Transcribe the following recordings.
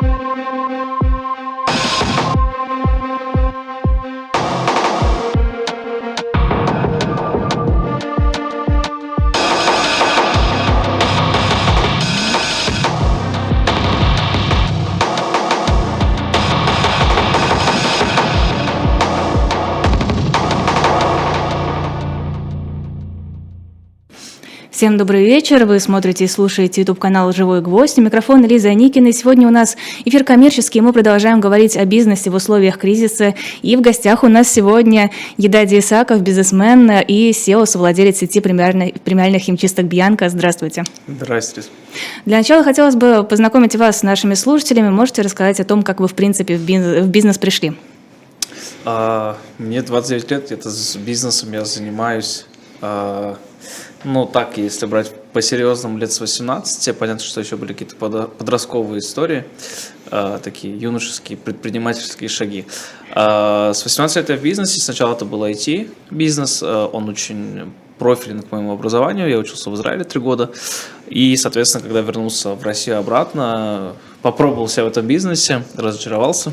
Thank you. Всем добрый вечер. Вы смотрите и слушаете YouTube-канал «Живой гвоздь». У микрофона Лиза Аникина. И сегодня у нас эфир коммерческий, мы продолжаем говорить о бизнесе в условиях кризиса. И в гостях у нас сегодня Геннадий Исаков, бизнесмен и SEO, совладелец сети премиальных, премиальных химчисток «Бьянка». Здравствуйте. Здравствуйте. Для начала хотелось бы познакомить вас с нашими слушателями. Можете рассказать о том, как вы, в принципе, в бизнес, в бизнес пришли? А, мне 29 лет, это с бизнесом я занимаюсь а, ну, так, если брать по-серьезному, лет с 18, понятно, что еще были какие-то подростковые истории, э, такие юношеские предпринимательские шаги. Э, с 18 лет я в бизнесе, сначала это был IT-бизнес, э, он очень профильный к моему образованию, я учился в Израиле три года, и, соответственно, когда вернулся в Россию обратно, попробовал себя в этом бизнесе, разочаровался.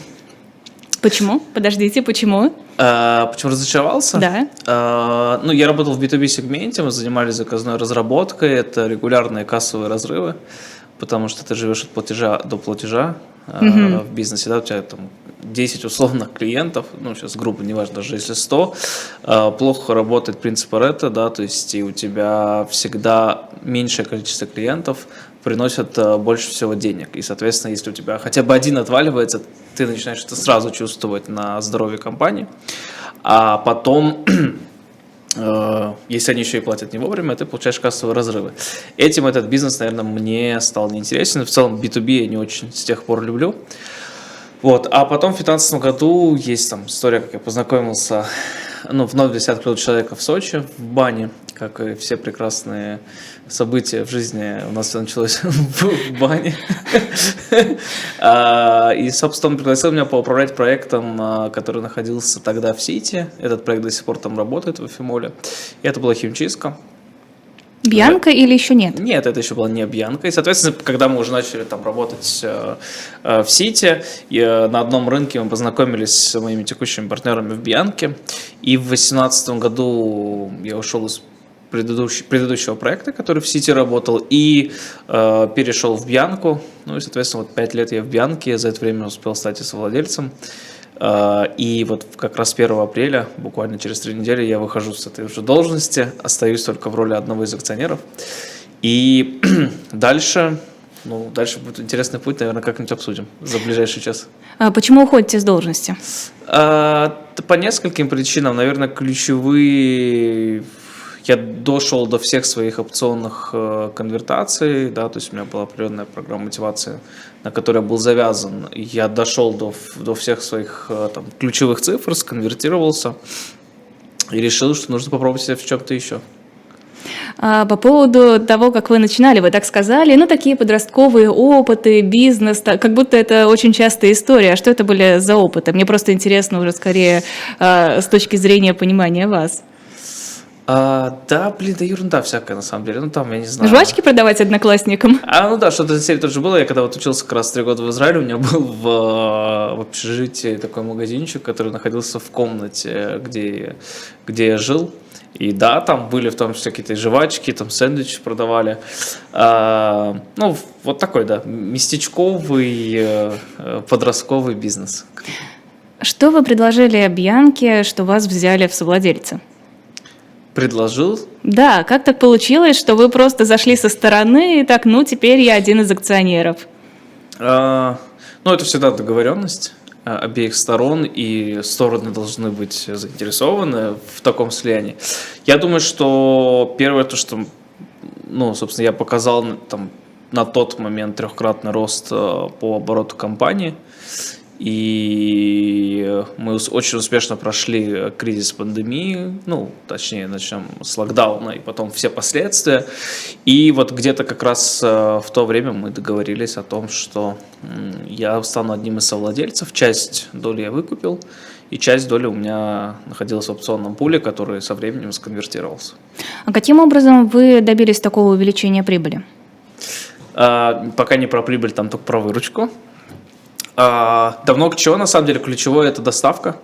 Почему? Подождите, почему? А, почему разочаровался? Да. А, ну, я работал в B2B сегменте, мы занимались заказной разработкой, это регулярные кассовые разрывы, потому что ты живешь от платежа до платежа угу. в бизнесе, да, у тебя там 10 условных клиентов, ну, сейчас грубо, неважно, даже если 100, плохо работает принцип Паретта, да, то есть и у тебя всегда меньшее количество клиентов, приносят э, больше всего денег. И, соответственно, если у тебя хотя бы один отваливается, ты начинаешь это сразу чувствовать на здоровье компании. А потом, э, если они еще и платят не вовремя, ты получаешь кассовые разрывы. Этим этот бизнес, наверное, мне стал неинтересен. В целом B2B я не очень с тех пор люблю. Вот. А потом в 2015 году есть там история, как я познакомился, ну, для себя открыл человека в Сочи, в бане, как и все прекрасные события в жизни у нас все началось в бане. А, и, собственно, он пригласил меня поуправлять проектом, а, который находился тогда в Сити. Этот проект до сих пор там работает, в Эфимоле. И это была химчистка. Бьянка или еще нет? Нет, это еще была не Бьянка. И, соответственно, когда мы уже начали там работать э, э, в Сити, э, на одном рынке мы познакомились с моими текущими партнерами в Бьянке. И в 2018 году я ушел из предыдущий, предыдущего проекта, который в Сити работал, и э, перешел в Бьянку. Ну и, соответственно, вот пять лет я в Бьянке, за это время успел стать и совладельцем. Э, и вот как раз 1 апреля, буквально через три недели, я выхожу с этой уже должности, остаюсь только в роли одного из акционеров. И дальше ну, дальше будет интересный путь, наверное, как-нибудь обсудим за ближайший час. А почему уходите с должности? А, по нескольким причинам. Наверное, ключевые я дошел до всех своих опционных э, конвертаций, да, то есть у меня была определенная программа мотивации, на которой я был завязан. Я дошел до, до всех своих э, там, ключевых цифр, сконвертировался и решил, что нужно попробовать себя в чем-то еще. А, по поводу того, как вы начинали, вы так сказали, ну, такие подростковые опыты, бизнес, как будто это очень частая история. А что это были за опыты? Мне просто интересно уже скорее а, с точки зрения понимания вас. А, да, блин, да ерунда всякая на самом деле. Ну там, я не знаю. Жвачки продавать одноклассникам? А, ну да, что-то из серии тоже было. Я когда вот учился как раз три года в Израиле, у меня был в, в общежитии такой магазинчик, который находился в комнате, где, где я жил. И да, там были в том числе какие-то жвачки, там сэндвичи продавали. А, ну, вот такой, да, местечковый э, подростковый бизнес. Что вы предложили Бьянке, что вас взяли в совладельцы? Предложил. Да, как так получилось, что вы просто зашли со стороны и так, ну, теперь я один из акционеров? А, ну, это всегда договоренность а, обеих сторон, и стороны должны быть заинтересованы в таком слиянии. Я думаю, что первое то, что, ну, собственно, я показал там, на тот момент трехкратный рост а, по обороту компании, и мы очень успешно прошли кризис пандемии, ну, точнее, начнем с локдауна и потом все последствия. И вот где-то как раз э, в то время мы договорились о том, что я стану одним из совладельцев. Часть доли я выкупил, и часть доли у меня находилась в опционном пуле, который со временем сконвертировался. А каким образом вы добились такого увеличения прибыли? А, пока не про прибыль, там только про выручку. А, давно к чего, на самом деле, ключевое это доставка.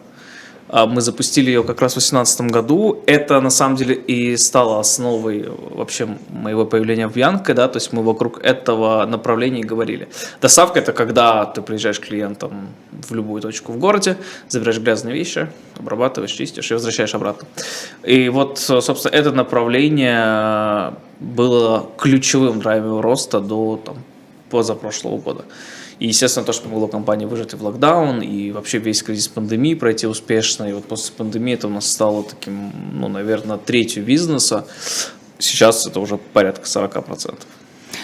А, мы запустили ее как раз в 2018 году. Это на самом деле и стало основой вообще моего появления в Янке, да, то есть мы вокруг этого направления и говорили. Доставка это когда ты приезжаешь к клиентам в любую точку в городе, забираешь грязные вещи, обрабатываешь, чистишь и возвращаешь обратно. И вот, собственно, это направление было ключевым драйвером роста до там, позапрошлого года. И, естественно, то, что помогло компании выжить и в локдаун, и вообще весь кризис пандемии пройти успешно. И вот после пандемии это у нас стало таким, ну, наверное, третью бизнеса. Сейчас это уже порядка 40%.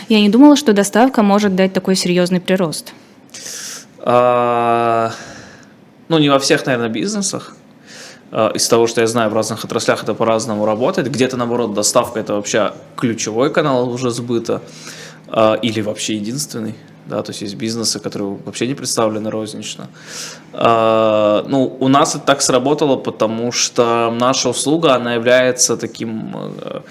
Я не думала, что доставка может дать такой серьезный прирост. А, ну, не во всех, наверное, бизнесах. А, из того, что я знаю, в разных отраслях это по-разному работает. Где-то, наоборот, доставка – это вообще ключевой канал уже сбыта а, или вообще единственный да, то есть есть бизнесы, которые вообще не представлены рознично. А, ну, у нас это так сработало, потому что наша услуга, она является таким э,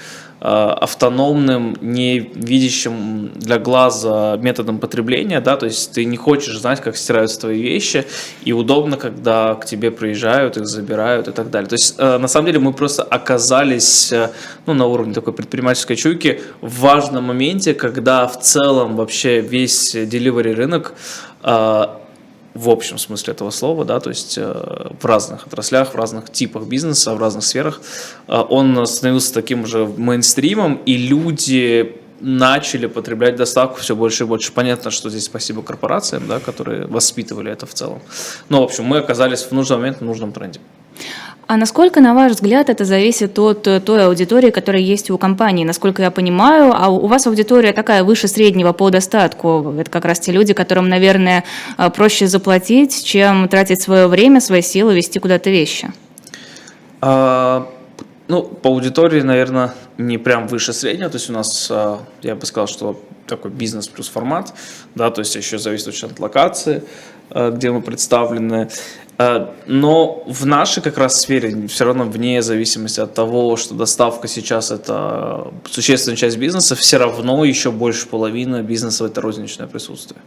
автономным, не видящим для глаза методом потребления, да, то есть ты не хочешь знать, как стираются твои вещи, и удобно, когда к тебе приезжают, их забирают и так далее. То есть, э, на самом деле, мы просто оказались, э, ну, на уровне такой предпринимательской чуйки в важном моменте, когда в целом вообще весь delivery рынок в общем смысле этого слова, да, то есть э, в разных отраслях, в разных типах бизнеса, в разных сферах, э, он становился таким же мейнстримом, и люди начали потреблять доставку все больше и больше. Понятно, что здесь спасибо корпорациям, да, которые воспитывали это в целом. Но, в общем, мы оказались в нужный момент в нужном тренде. А насколько, на ваш взгляд, это зависит от э, той аудитории, которая есть у компании? Насколько я понимаю, а у вас аудитория такая выше среднего по достатку. Это как раз те люди, которым, наверное, э, проще заплатить, чем тратить свое время, свои силы, вести куда-то вещи. А, ну, по аудитории, наверное, не прям выше среднего. То есть у нас, э, я бы сказал, что такой бизнес плюс формат, да, то есть еще зависит очень от локации, где мы представлены. Э, но в нашей как раз сфере, все равно вне зависимости от того, что доставка сейчас это существенная часть бизнеса, все равно еще больше половины бизнеса это розничное присутствие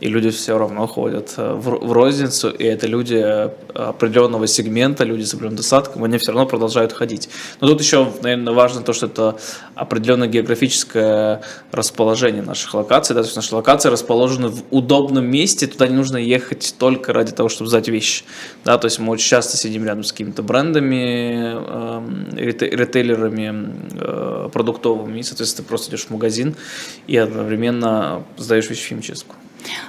и люди все равно ходят э, в, в розницу, и это люди э, определенного сегмента, люди с определенным достатком, они все равно продолжают ходить. Но тут еще, наверное, важно то, что это определенное географическое расположение наших локаций, да, то есть наши локации расположены в удобном месте, туда не нужно ехать только ради того, чтобы сдать вещи, да, то есть мы очень часто сидим рядом с какими-то брендами, э, ритейлерами э, продуктовыми, и, соответственно, ты просто идешь в магазин и одновременно сдаешь вещи в химчистку.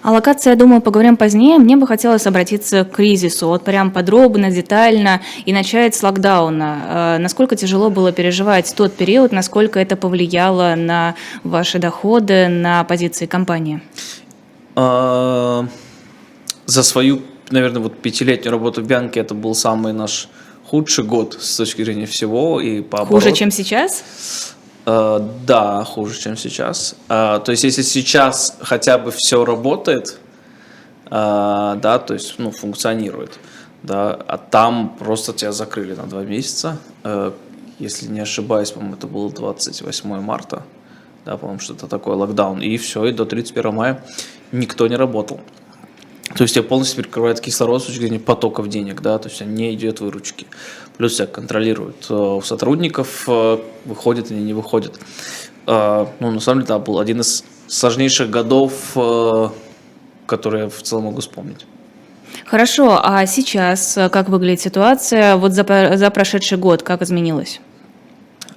О локации, я думаю, поговорим позднее. Мне бы хотелось обратиться к кризису, вот прям подробно, детально, и начать с локдауна. Э, насколько тяжело было переживать тот период, насколько это повлияло на ваши доходы, на позиции компании? А, за свою, наверное, вот пятилетнюю работу в Бянке это был самый наш худший год с точки зрения всего и по Хуже, чем сейчас? Э, да, хуже, чем сейчас. Э, то есть, если сейчас хотя бы все работает, э, да, то есть, ну, функционирует, да, а там просто тебя закрыли на два месяца. Если не ошибаюсь, по-моему, это было 28 марта, да, по-моему, что-то такое, локдаун, и все, и до 31 мая никто не работал. То есть тебя полностью перекрывает кислород с точки зрения потоков денег, да, то есть не идет выручки. Плюс тебя контролируют э, у сотрудников, э, выходит или не выходит. Э, ну, на самом деле, да, был один из сложнейших годов, которые я в целом могу вспомнить. Хорошо, а сейчас как выглядит ситуация вот за, за прошедший год, как изменилась?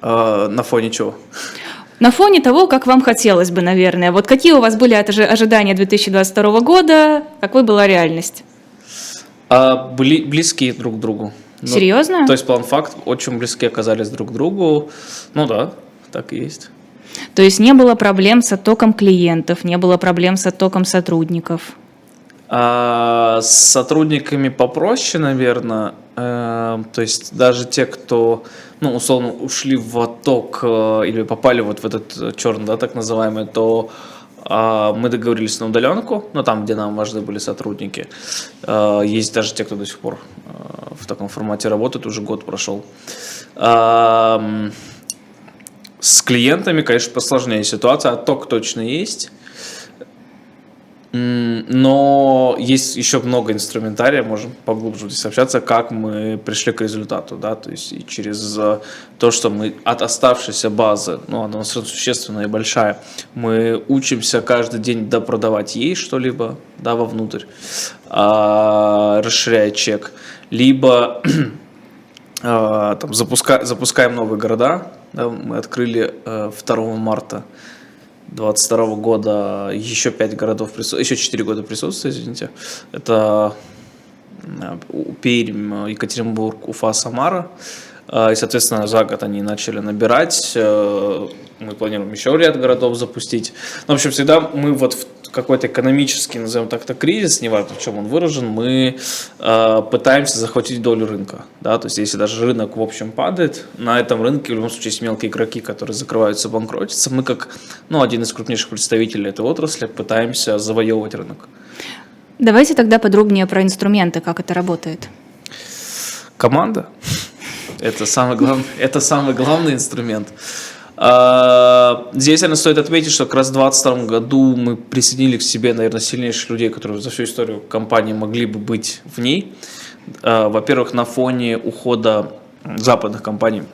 На фоне чего? На фоне того, как вам хотелось бы, наверное. Вот какие у вас были ожидания 2022 года, какой была реальность? А, бли, близкие друг к другу. Ну, Серьезно? То есть план факт очень близки оказались друг к другу. Ну да, так и есть. То есть не было проблем с оттоком клиентов, не было проблем с оттоком сотрудников? А, с сотрудниками попроще, наверное. Э, то есть даже те, кто, ну, условно, ушли в отток э, или попали вот в этот черный, да, так называемый, то э, мы договорились на удаленку, ну, там, где нам важны были сотрудники. Э, есть даже те, кто до сих пор э, в таком формате работает, уже год прошел. С клиентами, конечно, посложнее ситуация, отток точно есть Но есть еще много инструментария, можем поглубже здесь общаться, как мы пришли к результату, да, то есть и через э, то, что мы от оставшейся базы, ну, она у нас существенная и большая, мы учимся каждый день допродавать ей что-либо, да, вовнутрь, а, расширяя чек, либо а, там, запуска, запускаем новые города, да, мы открыли э, 2 марта 22 года еще 5 городов присутствует, еще 4 года присутствия, извините. Это э, Пермь, Екатеринбург, Уфа, Самара. Э, И, соответственно, за год они начали набирать. Э, Мы планируем еще ряд городов запустить. Ну, в общем, всегда мы вот в какой-то экономический, назовем так-то, кризис, неважно, в чем он выражен, мы э, пытаемся захватить долю рынка. Да? То есть, если даже рынок в общем падает, на этом рынке в любом случае есть мелкие игроки, которые закрываются, банкротятся. Мы, как ну, один из крупнейших представителей этой отрасли, пытаемся завоевывать рынок. Давайте тогда подробнее про инструменты, как это работает. Команда. Это самый главный, это самый главный инструмент. А, Здесь, наверное, стоит отметить, что как раз в 2022 году мы присоединили к себе, наверное, сильнейших людей, которые за всю историю компании могли бы быть в ней. А, Во-первых, на фоне ухода западных компаний,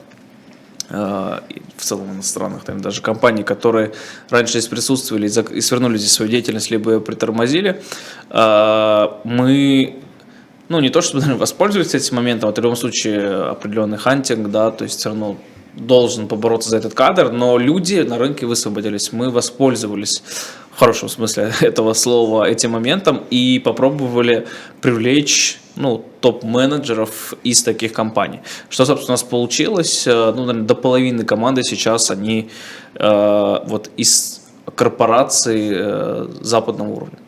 а, в целом иностранных, там, даже компаний, которые раньше здесь присутствовали и свернули здесь свою деятельность, либо ее притормозили, мы ну, не то чтобы наверное, воспользоваться этим моментом, это в любом случае определенный хантинг, да, то есть все равно должен побороться за этот кадр, но люди на рынке высвободились, мы воспользовались в хорошем смысле этого слова этим моментом и попробовали привлечь ну, топ-менеджеров из таких компаний. Что, собственно, у нас получилось, Э, ну, наверное, до половины команды сейчас они э, вот из корпораций э, западного уровня.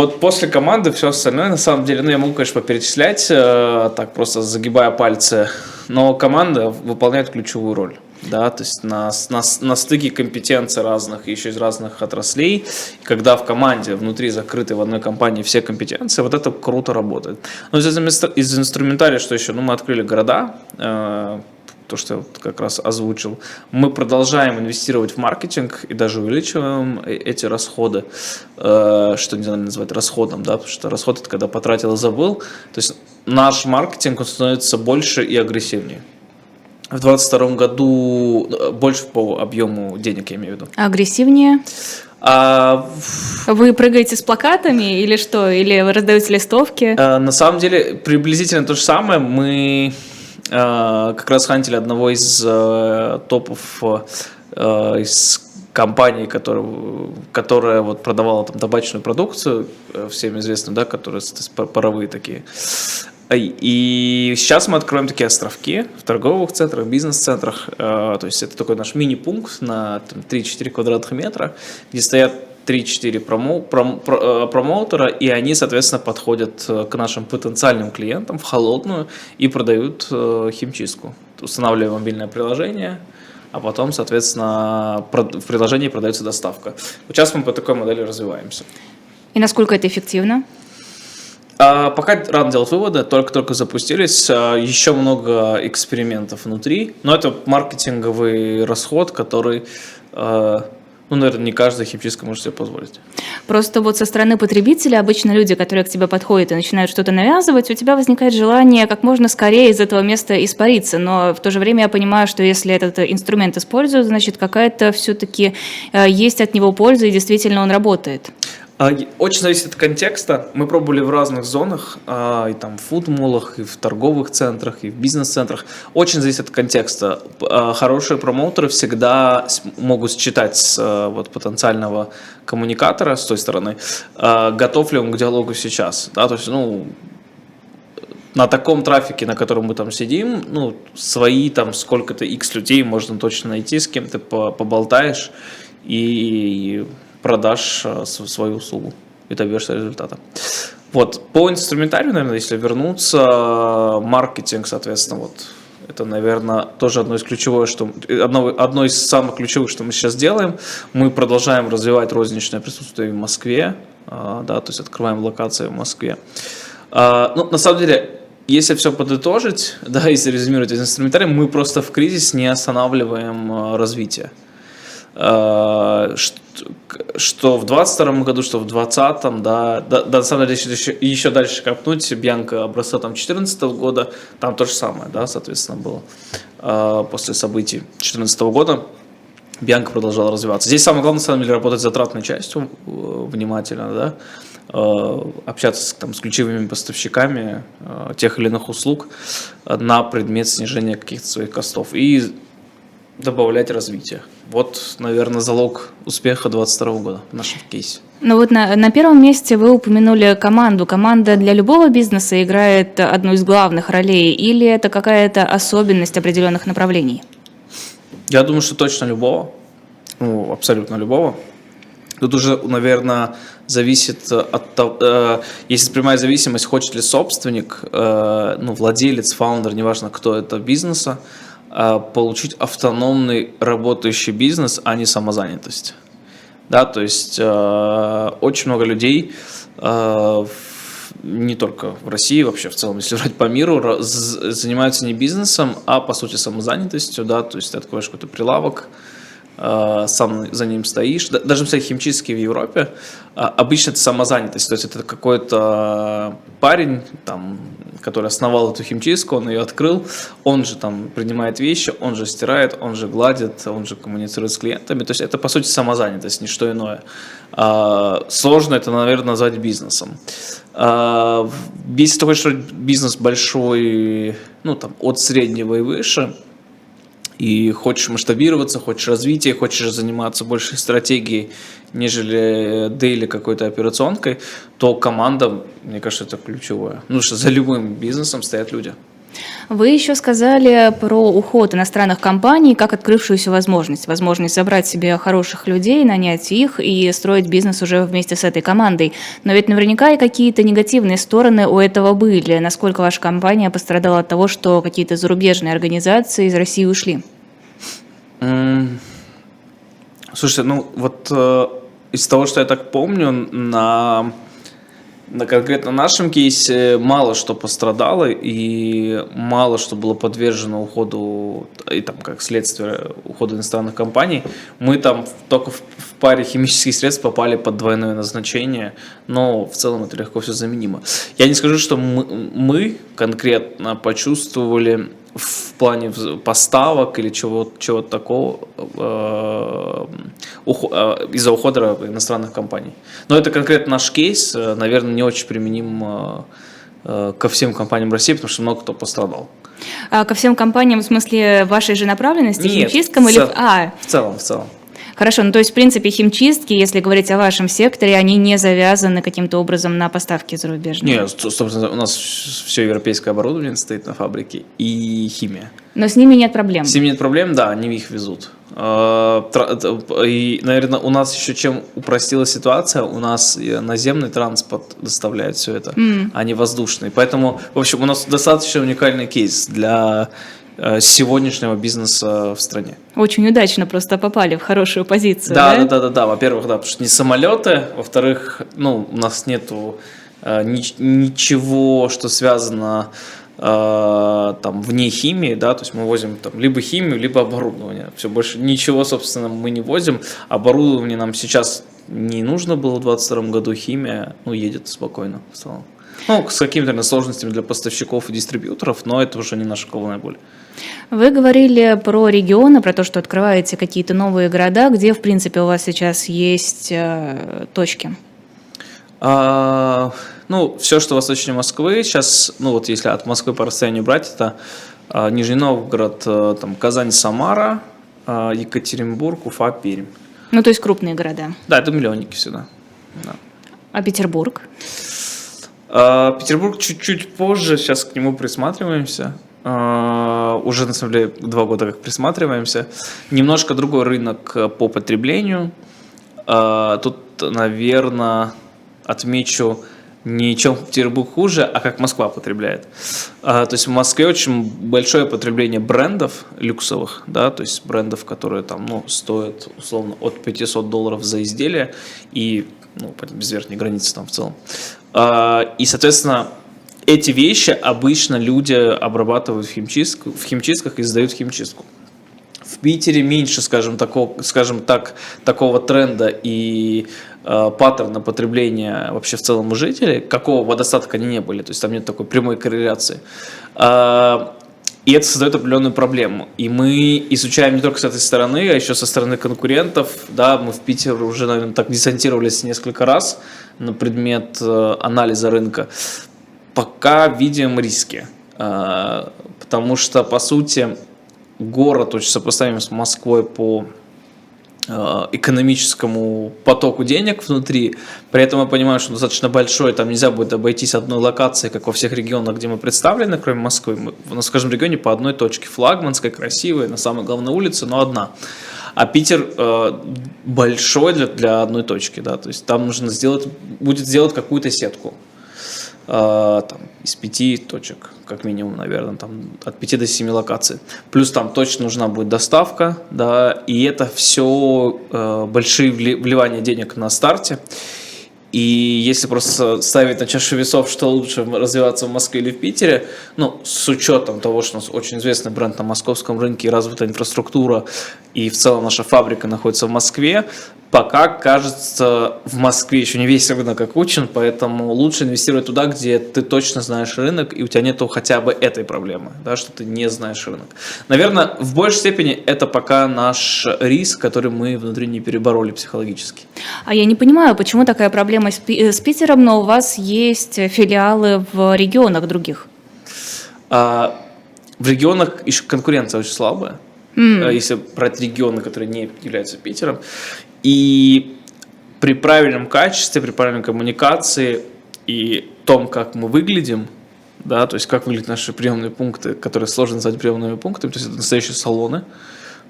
Вот после команды все остальное, на самом деле, ну, я могу, конечно, поперечислять, э, так просто загибая пальцы, но команда выполняет ключевую роль. Да, то есть на, на, на стыке компетенций разных, еще из разных отраслей, когда в команде, внутри закрытой в одной компании все компетенции, вот это круто работает. Но из, из инструментария, что еще, ну, мы открыли города, э, то, что я вот как раз озвучил, мы продолжаем инвестировать в маркетинг и даже увеличиваем э- эти расходы, э, что не знаю назвать расходом, да, потому что расход это когда потратил и забыл. То есть наш маркетинг становится больше и агрессивнее. В 2022 году э, больше по объему денег, я имею в виду. Агрессивнее? А Вы прыгаете с плакатами или что? Или вы раздаете листовки? Э, На самом деле приблизительно то же самое. Мы как раз хантили одного из э, топов э, из компании, которая, которая вот продавала там табачную продукцию, э, всем известную, да, которые паровые такие. И- сейчас мы откроем такие островки в торговых центрах, бизнес-центрах. Э, То есть это такой наш мини-пункт на там, 3-4 квадратных метра, где стоят 3-4 промо, пром- про- э, промоутера, и они, соответственно, подходят э, к нашим потенциальным клиентам в холодную и продают э, химчистку. Устанавливаем мобильное приложение, а потом, соответственно, в приложении продается доставка. Вот сейчас мы по такой модели развиваемся. И насколько это эффективно? А, Пока рано делать выводы, только-только запустились, а, еще много экспериментов внутри, но это маркетинговый расход, который, а, ну, наверное, не каждая химчистка может себе позволить. Просто вот со стороны потребителя обычно люди, которые к тебе подходят и начинают что-то навязывать, у тебя возникает желание как можно скорее из этого места испариться. Но в то же время я понимаю, что если этот инструмент используют, значит какая-то все-таки есть от него польза и действительно он работает. А, Очень зависит от контекста. Мы пробовали в разных зонах, а, и там в фуд-молах, и в торговых центрах, и в бизнес-центрах. Очень зависит от контекста. А, Хорошие промоутеры всегда могут считать с вот, потенциального коммуникатора с той стороны, готов ли он к диалогу сейчас. Да? То есть, ну, на таком трафике, на котором мы там сидим, ну, свои там сколько-то x людей можно точно найти, с кем ты по- поболтаешь и продашь э, свою услугу и добьешься результата. Вот, по инструментарию, наверное, если вернуться, маркетинг, соответственно, вот это, наверное, тоже одно из ключевое, что одно, одно из самых ключевых, что мы сейчас делаем. Мы продолжаем развивать розничное присутствие в Москве, а, да, то есть открываем локации в Москве. А, Ну, на самом деле, если все подытожить, да, если резюмировать из инструментария, мы просто в кризис не останавливаем развитие. Э, что, в 22 году, что в 20 да, да, да, на самом деле, еще, еще дальше копнуть, Бьянка образца там 14 года, там то же самое, да, соответственно, было э, после событий 2014 года. Бьянка продолжала развиваться. Здесь самое главное, на самом деле, работать затратной частью э, внимательно, да, общаться там, с ключевыми поставщиками тех или иных услуг на предмет снижения каких-то своих костов и добавлять развитие. Вот, наверное, залог успеха 2022 года в нашем кейсе. Ну вот на, на первом месте вы упомянули команду. Команда для любого бизнеса играет одну из главных ролей или это какая-то особенность определенных направлений? Я думаю, что точно любого. Ну, абсолютно любого. Тут уже, наверное, зависит от того, э, если прямая зависимость, хочет ли собственник, э, ну, владелец, фаундер, неважно кто это бизнеса, получить автономный работающий бизнес, а не самозанятость. Да, то есть э, очень много людей э, не только в России, вообще в целом, если брать по миру, занимаются не бизнесом, а по сути самозанятостью, да, то есть ты откроешь какой-то прилавок, а, сам за ним стоишь. Даже, кстати, химчистки в Европе, а, обычно это самозанятость, то есть это какой-то парень, там, который основал эту химчистку, он ее открыл, он же там принимает вещи, он же стирает, он же гладит, он же коммуницирует с клиентами, то есть это, по сути, самозанятость, не что иное. А, сложно это, наверное, назвать бизнесом. Если ты хочешь бизнес большой, ну, там, от среднего и выше – и хочешь масштабироваться, хочешь развития, хочешь заниматься больше стратегией, нежели дейли какой-то операционкой, то команда, мне кажется, это ключевое. Ну что за любым бизнесом стоят люди. Вы еще сказали про уход иностранных компаний как открывшуюся возможность. Возможность собрать себе хороших людей, нанять их и строить бизнес уже вместе с этой командой. Но ведь наверняка и какие-то негативные стороны у этого были. Насколько ваша компания пострадала от того, что какие-то зарубежные организации из России ушли? Слушайте, ну вот э, из того, что я так помню, на на конкретно нашем кейсе мало что пострадало и мало что было подвержено уходу и там как следствие ухода иностранных компаний. Мы там только в, в паре химических средств попали под двойное назначение, но в целом это легко все заменимо. Я не скажу, что мы, мы конкретно почувствовали в плане поставок или чего-то чего такого э, э, из-за ухода иностранных компаний. Но это конкретно наш кейс, э, наверное, не очень применим ко всем компаниям России, потому что много кто пострадал. А ко всем компаниям в смысле вашей же направленности, Нет, или... А. в целом, в целом. Хорошо, ну то есть, в принципе, химчистки, если говорить о вашем секторе, они не завязаны каким-то образом на поставки зарубежные? Нет, собственно, у нас все европейское оборудование стоит на фабрике и химия. Но с ними нет проблем? С ними нет проблем, да, они их везут. А, и, наверное, у нас еще чем упростилась ситуация, у нас наземный транспорт доставляет все это, mm. а не воздушный. Поэтому, в общем, у нас достаточно уникальный кейс для Э, сегодняшнего бизнеса в стране. Очень удачно просто попали в хорошую позицию. Да, да, да, да, да. Во-первых, да, потому что не самолеты, во-вторых, ну, у нас нету э, ничего, что связано э, там вне химии, да, то есть мы возим там либо химию, либо оборудование. Все больше ничего, собственно, мы не возим. Оборудование нам сейчас не нужно было в 2022 году, химия, ну, едет спокойно в целом. Ну, с какими-то сложностями для поставщиков и дистрибьюторов, но это уже не наша головная боль. Вы говорили про регионы, про то, что открываете какие-то новые города. Где, в принципе, у вас сейчас есть э, точки? А, ну, все, что восточнее Москвы. Сейчас, ну вот если от Москвы по расстоянию брать, это а, Нижний Новгород, а, там, Казань, Самара, а, Екатеринбург, Уфа, Пермь. Ну, то есть крупные города. Да, это миллионники сюда. Да. А Петербург? Петербург чуть-чуть позже, сейчас к нему присматриваемся. А, уже на самом деле два года как присматриваемся. Немножко другой рынок по потреблению. А, тут, наверное, отмечу не чем Петербург хуже, а как Москва потребляет. то есть в Москве очень большое потребление брендов люксовых, да, то есть брендов, которые там, ну, стоят условно от 500 долларов за изделие и ну, без верхней границы там в целом. А, и, соответственно, эти вещи обычно люди обрабатывают в, химчистку, в химчистках и сдают в химчистку. В Питере меньше, скажем, такого, скажем так, такого тренда и э, паттерна потребления вообще в целом у жителей, какого бы достатка они не были, то есть там нет такой прямой корреляции. А, и это создает определенную проблему. И мы изучаем не только с этой стороны, а еще со стороны конкурентов. Да, мы в Питер уже, наверное, так десантировались несколько раз на предмет э, анализа рынка. Пока видим риски. Э, потому что, по сути, город очень сопоставим с Москвой по экономическому потоку денег внутри. При этом мы понимаем, что достаточно большой, там нельзя будет обойтись одной локацией, как во всех регионах, где мы представлены, кроме Москвы. Мы, у нас каждом регионе по одной точке, флагманской, красивой, на самой главной улице, но одна. А Питер э, большой для, для одной точки, да, то есть там нужно сделать, будет сделать какую-то сетку. Э, там, из пяти точек, как минимум, наверное, там от пяти до семи локаций. Плюс там точно нужна будет доставка, да, и это все э, большие вливания денег на старте. И если просто ставить на чашу весов, что лучше развиваться в Москве или в Питере, ну, с учетом того, что у нас очень известный бренд на московском рынке развитая инфраструктура, и в целом наша фабрика находится в Москве, пока, кажется, в Москве еще не весь рынок окучен, поэтому лучше инвестировать туда, где ты точно знаешь рынок, и у тебя нету хотя бы этой проблемы, да, что ты не знаешь рынок. Наверное, в большей степени это пока наш риск, который мы внутри не перебороли психологически. А я не понимаю, почему такая проблема с э, Питером, но у вас есть филиалы в регионах других? А, в регионах еще конкуренция очень слабая. Mm. Если брать регионы, которые не являются Питером. И при правильном качестве, при правильной коммуникации и том, как мы выглядим, да, то есть как выглядят наши приемные пункты, которые сложно назвать приемными пунктами, то есть это настоящие салоны,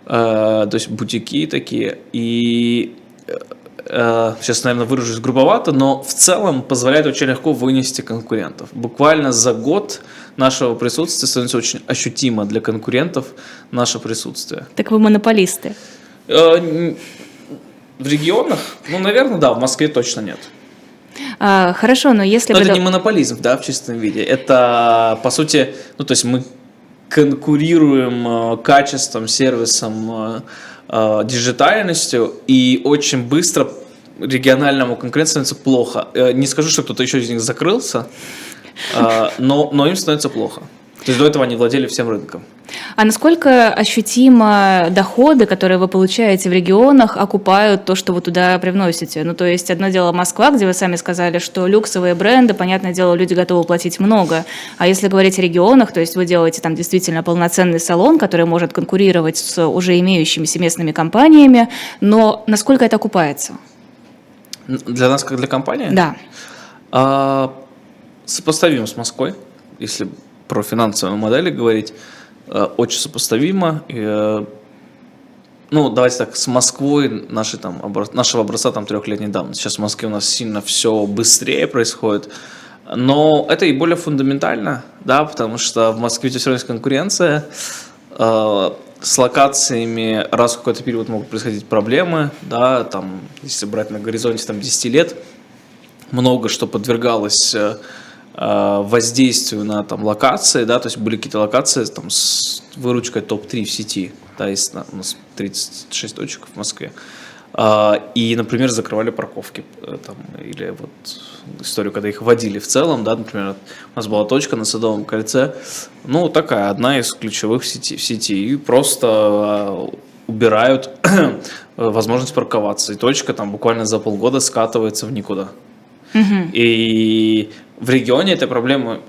э, то есть бутики такие. И э, сейчас, наверное, выражусь грубовато, но в целом позволяет очень легко вынести конкурентов. Буквально за год нашего присутствия становится очень ощутимо для конкурентов наше присутствие. Так вы монополисты? Э, в регионах? Ну, наверное, да, в Москве точно нет. А, хорошо, но если... Но это не монополизм, да, в чистом виде. Это, по сути, ну, то есть мы конкурируем э, качеством, сервисом, э, э, диджитальностью, и очень быстро региональному конкуренции становится плохо. Не скажу, что кто-то еще из них закрылся, но, но им становится плохо. То есть до этого они владели всем рынком. А насколько ощутимо доходы, которые вы получаете в регионах, окупают то, что вы туда привносите? Ну, то есть одно дело Москва, где вы сами сказали, что люксовые бренды, понятное дело, люди готовы платить много. А если говорить о регионах, то есть вы делаете там действительно полноценный салон, который может конкурировать с уже имеющимися местными компаниями, но насколько это окупается? Для нас, как для компании? Да. А, сопоставим с Москвой, если про финансовые модели говорить, э, очень сопоставимо. Э, ну, давайте так, с Москвой наши, там, образ, нашего образца там трехлетней давности. Сейчас в Москве у нас сильно все быстрее происходит. Но это и более фундаментально, да, потому что в Москве все равно есть конкуренция. Э, с локациями раз в какой-то период могут происходить проблемы, да, там, если брать на горизонте там 10 лет, много что подвергалось Э, воздействию на там, локации, да, то есть были какие-то локации там, с выручкой топ-3 в сети, да, есть у нас 36 точек в Москве. А, и, например, закрывали парковки, э, там, или вот историю, когда их водили в целом, да, например, у нас была точка на Садовом кольце, ну, такая, одна из ключевых сети, в сети и просто а, убирают возможность парковаться, и точка там буквально за полгода скатывается в никуда. Угу. И в регионе этой проблемы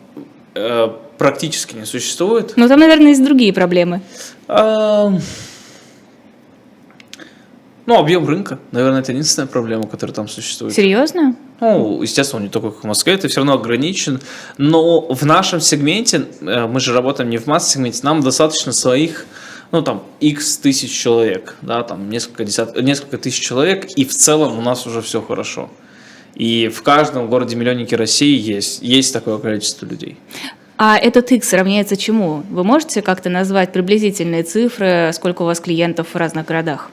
э, практически не существует. Ну, там, наверное, есть другие проблемы. А, ну, объем рынка, наверное, это единственная проблема, которая там существует. Серьезно? Ну, естественно, он не только как в Москве, это все равно ограничен. Но в нашем сегменте, э, мы же работаем не в масс-сегменте, нам достаточно своих, ну, там, x тысяч человек, да, там, несколько, десят, несколько тысяч человек, и в целом у нас уже все хорошо. И в каждом городе-миллионнике России есть, есть такое количество людей. А этот X равняется чему? Вы можете как-то назвать приблизительные цифры, сколько у вас клиентов в разных городах?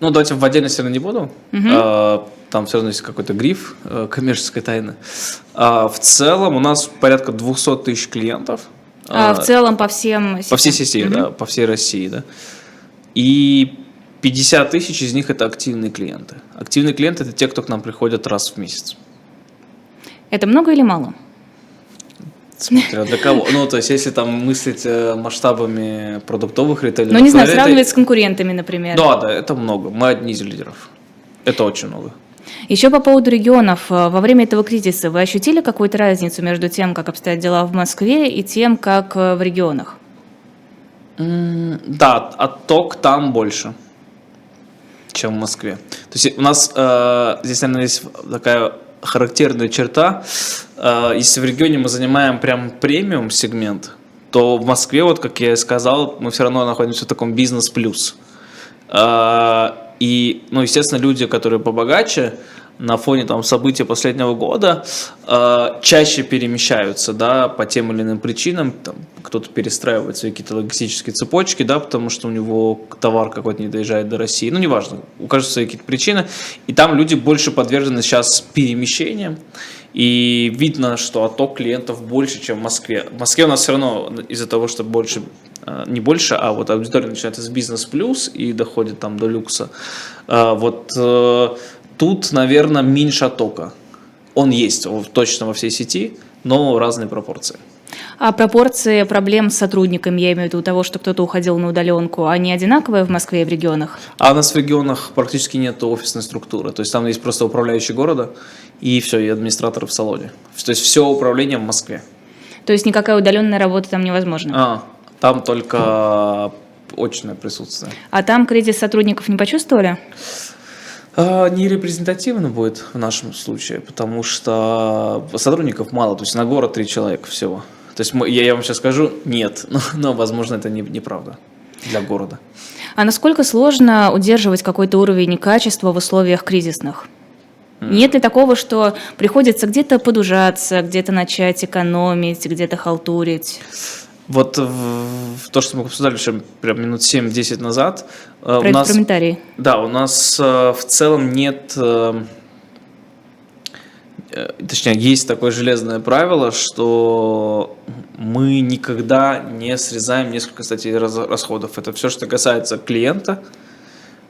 Ну, давайте в отдельности не буду. Угу. Там все равно есть какой-то гриф э, коммерческой тайны. А в целом у нас порядка 200 тысяч клиентов. А в целом по всем По всей сети, угу. да, по всей России, да. и 50 тысяч из них это активные клиенты. Активные клиенты это те, кто к нам приходят раз в месяц. Это много или мало? Смотря для кого. Ну, то есть, если там мыслить э, масштабами продуктовых ритейлеров... Ну, не знаю, это- сравнивать с конкурентами, например. Да, да, это много. Мы одни из лидеров. Это очень много. Еще по поводу регионов. Э, Во время этого кризиса вы ощутили какую-то разницу между тем, как обстоят дела в Москве, и тем, как э, в регионах? Да, отток там больше, чем в Москве. То есть у нас э, здесь, наверное, есть такая характерная черта. Э, если в регионе мы занимаем прям премиум сегмент, то в Москве, вот как я и сказал, мы все равно находимся в таком бизнес плюс. Э, И, ну, естественно, люди, которые побогаче, на фоне там событий последнего года э, чаще перемещаются, да, по тем или иным причинам, там, кто-то перестраивает свои какие-то логистические цепочки, да, потому что у него товар какой-то не доезжает до России, ну, неважно, у каждого свои какие-то причины, и там люди больше подвержены сейчас перемещениям, и видно, что отток клиентов больше, чем в Москве. В Москве у нас все равно из-за того, что больше, э, не больше, а вот аудитория начинается с бизнес плюс и доходит там до люкса. Э, Вот э, тут, наверное, меньше оттока. Он есть точно во всей сети, но разные пропорции. А пропорции проблем с сотрудниками, я имею в виду того, что кто-то уходил на удаленку, они одинаковые в Москве и в регионах? А у нас в регионах практически нет офисной структуры. То есть там есть просто управляющий города и все, и администраторы в салоне. То есть все управление в Москве. То есть никакая удаленная работа там невозможна? А, там только очное присутствие. А там кризис сотрудников не почувствовали? А, Не репрезентативно будет в нашем случае, потому что сотрудников мало, то есть на город три человека всего. То есть мы- я, я вам сейчас скажу, нет, но, но, возможно это не- неправда для города. А насколько сложно удерживать какой-то уровень качества в условиях кризисных? Нет ли такого, что приходится где-то подужаться, где-то начать экономить, где-то халтурить? Вот в, в то, что мы обсуждали еще прям минут 7-10 назад, э, Про у нас, комментарии. да, у нас э, в целом нет, э, точнее, есть такое железное правило, что мы никогда не срезаем несколько статей расходов. Это все, что касается клиента,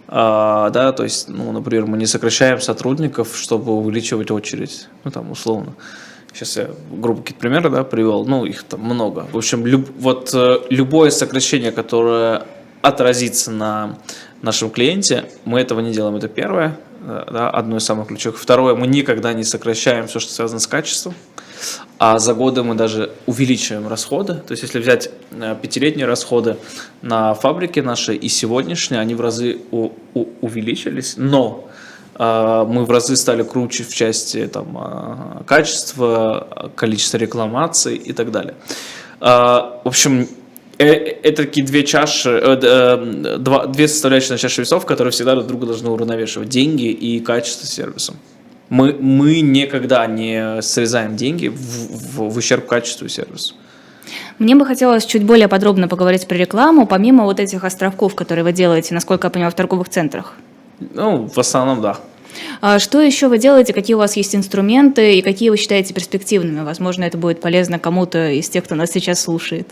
а, да, то есть, ну, например, мы не сокращаем сотрудников, чтобы увеличивать очередь, ну, там, условно. Сейчас я грубо какие-то примеры, да, привел, ну, их там много. В общем, люб- вот э, любое сокращение, которое отразится на нашем клиенте, мы этого не делаем, это первое, э, да, одно из самых ключевых. Второе, мы никогда не сокращаем все, что связано с качеством, а за годы мы даже увеличиваем расходы. То есть, если взять э, пятилетние расходы на фабрике нашей и сегодняшние, они в разы у- у- увеличились, но мы в разы стали круче в части там, э, качества, количества рекламаций и так далее. Э, В общем, э, это такие две чаши, э, э, две составляющие на чаше весов, которые всегда друг друга должны уравновешивать. Деньги и качество сервиса. Мы, мы никогда не срезаем деньги в, в, в ущерб качеству и сервису. Мне бы хотелось чуть более подробно поговорить про рекламу, помимо вот этих островков, которые вы делаете, насколько я понимаю, в торговых центрах. Ну, в основном, да. А Что еще вы делаете, какие у вас есть инструменты и какие вы считаете перспективными? Возможно, это будет полезно кому-то из тех, кто нас сейчас слушает.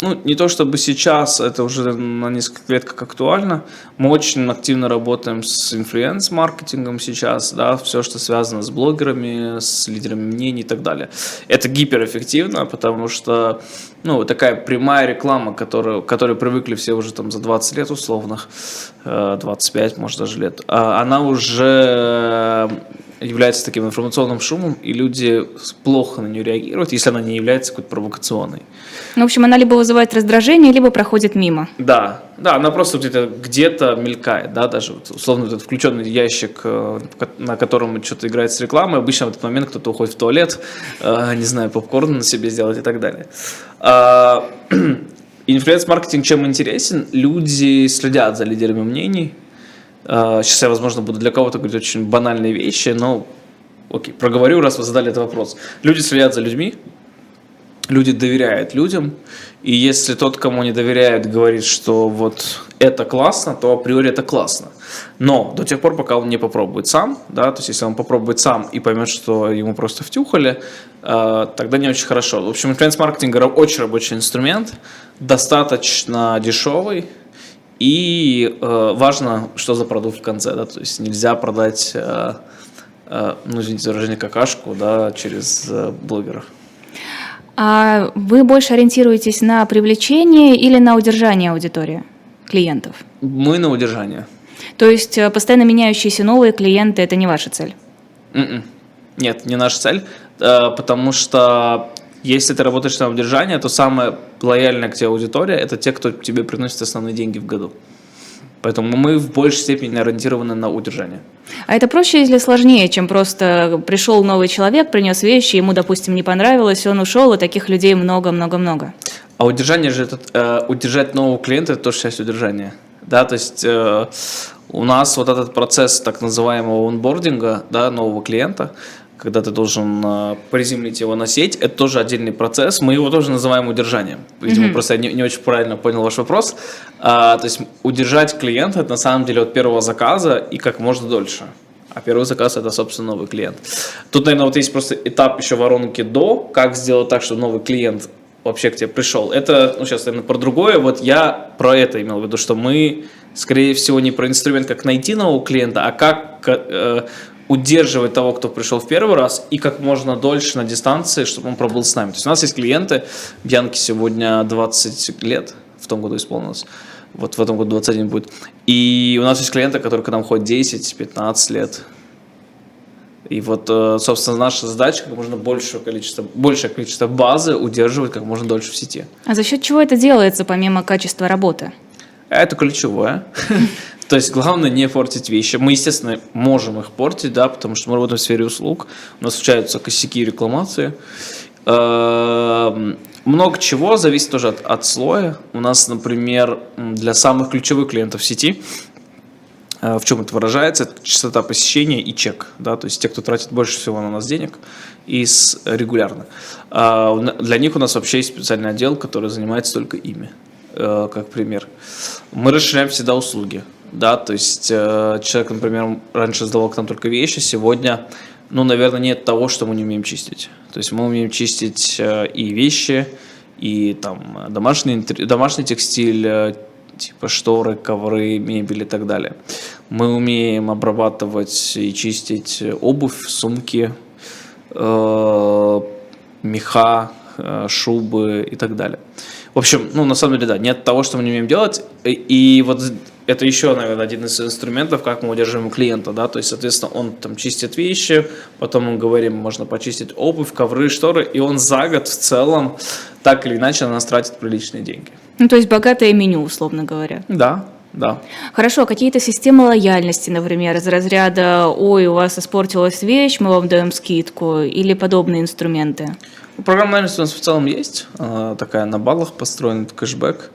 Э, Ну, не то чтобы сейчас, это уже на несколько лет как актуально. Мы очень активно работаем с инфлюенс-маркетингом сейчас, да, все, что связано с блогерами, с лидерами мнений и так далее. Это гиперэффективно, потому что, ну, такая прямая реклама, которую, к которой привыкли все уже там за 20 лет условных, э, 25, может, даже лет, а она уже является таким информационным шумом, и люди плохо на нее реагируют, если она не является какой-то провокационной. Ну, в общем, она либо вызывает раздражение, либо проходит мимо. Да, да, она просто где-то где мелькает, да, даже вот, условно этот включенный ящик, э, на котором что-то играет с рекламой, обычно в этот момент кто-то уходит в туалет, э, не знаю, попкорн на себе сделать и так далее. А, Инфлюенс-маркетинг чем интересен? Люди следят за лидерами мнений. А, Сейчас я, возможно, буду для кого-то говорить очень банальные вещи, но окей, проговорю, раз вы задали этот вопрос. Люди следят за людьми, люди доверяют людям, и если тот, кому не доверяет, говорит, что вот это классно, то априори это классно. Но до тех пор, пока он не попробует сам, да, то есть если он попробует сам и поймет, что ему просто втюхали, э, тогда не очень хорошо. В общем, инфлюенс-маркетинг очень рабочий инструмент, достаточно дешевый, и э, важно, что за продукт в конце, да, то есть нельзя продать, э, э, ну, извините за выражение, какашку, да, через э, блогеров. А вы больше ориентируетесь на привлечение или на удержание аудитории, клиентов? Мы на удержание. То есть э, постоянно меняющиеся новые клиенты – это не ваша цель? М-м. Нет, не наша цель, э, потому что если ты работаешь на удержание, то самая лояльная к тебе аудитория – это те, кто тебе приносит основные деньги в году. Поэтому мы в большей степени ориентированы на удержание. А это проще или сложнее, чем просто пришел новый человек, принес вещи, ему, допустим, не понравилось, он ушел, и таких людей много-много-много? А удержание же, это, э, удержать нового клиента – это тоже часть удержания. Да, то есть э, у нас вот этот процесс так называемого онбординга, да, нового клиента, когда ты должен э, приземлить его на сеть, это тоже отдельный процесс. Мы его тоже называем удержанием. Видимо, mm-hmm. просто я не, не очень правильно понял ваш вопрос. А, то есть удержать клиента это на самом деле от первого заказа и как можно дольше. А первый заказ это, собственно, новый клиент. Тут, наверное, вот есть просто этап еще воронки до, как сделать так, чтобы новый клиент вообще к тебе пришел. Это, ну, сейчас, наверное, про другое. Вот я про это имел в виду, что мы, скорее всего, не про инструмент, как найти нового клиента, а как э, удерживать того, кто пришел в первый раз, и как можно дольше на дистанции, чтобы он пробыл с нами. То есть у нас есть клиенты, Бьянке сегодня 20 лет, в том году исполнилось, вот в этом году 21 будет. И у нас есть клиенты, которые к нам ходят 10-15 лет. И вот, э, собственно, наша задача как можно большее количество, большее количество базы удерживать как можно дольше в сети. А за счет чего это делается, помимо качества работы? Это ключевое. То есть главное не портить вещи. Мы, естественно, можем их портить, да, потому что мы работаем в сфере услуг, у нас случаются косяки рекламации. Эм, много чего зависит тоже от, от слоя. У нас, например, для самых ключевых клиентов сети э, в чем это выражается? Это частота посещения и чек. Да? То есть те, кто тратит больше всего на нас денег и регулярно. А для них у нас вообще есть специальный отдел, который занимается только ими, э, как пример. Мы расширяем всегда услуги. Да, то есть э, человек, например, раньше сдавал к нам только вещи, сегодня, ну, наверное, нет того, что мы не умеем чистить. То есть мы умеем чистить э, и вещи, и там домашний, домашний текстиль, э, типа шторы, ковры, мебель и так далее. Мы умеем обрабатывать и чистить обувь, сумки, э, меха, э, шубы и так далее. В общем, ну, на самом деле, да, нет того, что мы не умеем делать. И, и вот это еще, наверное, один из инструментов, как мы удерживаем клиента, да, то есть, соответственно, он там чистит вещи, потом мы говорим, можно почистить обувь, ковры, шторы, и он за год в целом так или иначе на нас тратит приличные деньги. Ну, то есть богатое меню, условно говоря. Да, да. Хорошо, какие-то системы лояльности, например, из разряда «Ой, у вас испортилась вещь, мы вам даем скидку» или подобные инструменты? Программа лояльности у нас в целом есть, такая на баллах построена, кэшбэк.